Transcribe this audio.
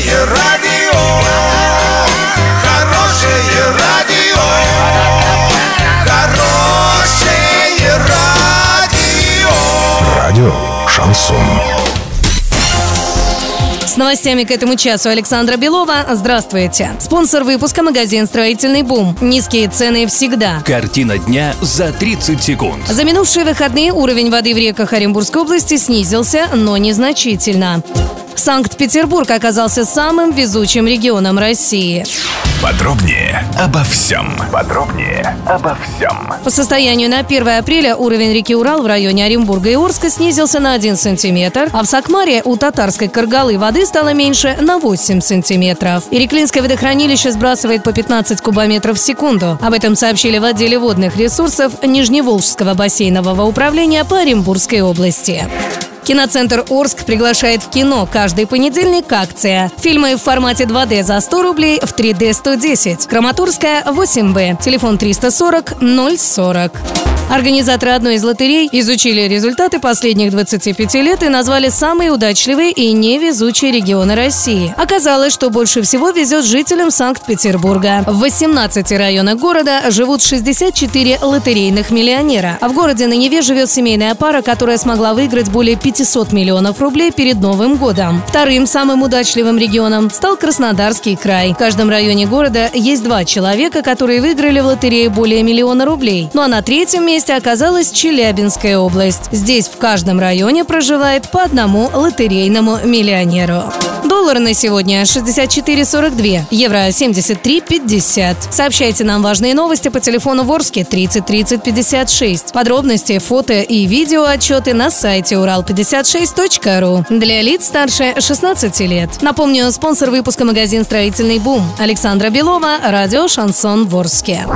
Хорошее радио, хорошее радио, хорошее радио. Радио Шансон. С новостями к этому часу Александра Белова. Здравствуйте. Спонсор выпуска магазин «Строительный бум». Низкие цены всегда. Картина дня за 30 секунд. За минувшие выходные уровень воды в реках Оренбургской области снизился, но незначительно. Санкт-Петербург оказался самым везучим регионом России. Подробнее обо всем. Подробнее обо всем. По состоянию на 1 апреля уровень реки Урал в районе Оренбурга и Орска снизился на 1 сантиметр, а в Сакмаре у татарской Каргалы воды стало меньше на 8 сантиметров. Иреклинское водохранилище сбрасывает по 15 кубометров в секунду. Об этом сообщили в отделе водных ресурсов Нижневолжского бассейнового управления по Оренбургской области. Киноцентр Орск приглашает в кино каждый понедельник акция. Фильмы в формате 2D за 100 рублей, в 3D 110. Краматорская 8Б. Телефон 340 040. Организаторы одной из лотерей изучили результаты последних 25 лет и назвали самые удачливые и невезучие регионы России. Оказалось, что больше всего везет жителям Санкт-Петербурга. В 18 районах города живут 64 лотерейных миллионера. А в городе на Неве живет семейная пара, которая смогла выиграть более 500 миллионов рублей перед Новым годом. Вторым самым удачливым регионом стал Краснодарский край. В каждом районе города есть два человека, которые выиграли в лотерее более миллиона рублей. Ну а на третьем месте оказалась Челябинская область. Здесь в каждом районе проживает по одному лотерейному миллионеру. Доллар на сегодня 64,42, евро 73,50. Сообщайте нам важные новости по телефону Ворске 30 30 56. Подробности, фото и видео отчеты на сайте урал56.ру. Для лиц старше 16 лет. Напомню, спонсор выпуска магазин «Строительный бум» Александра Белова, радио «Шансон Ворске».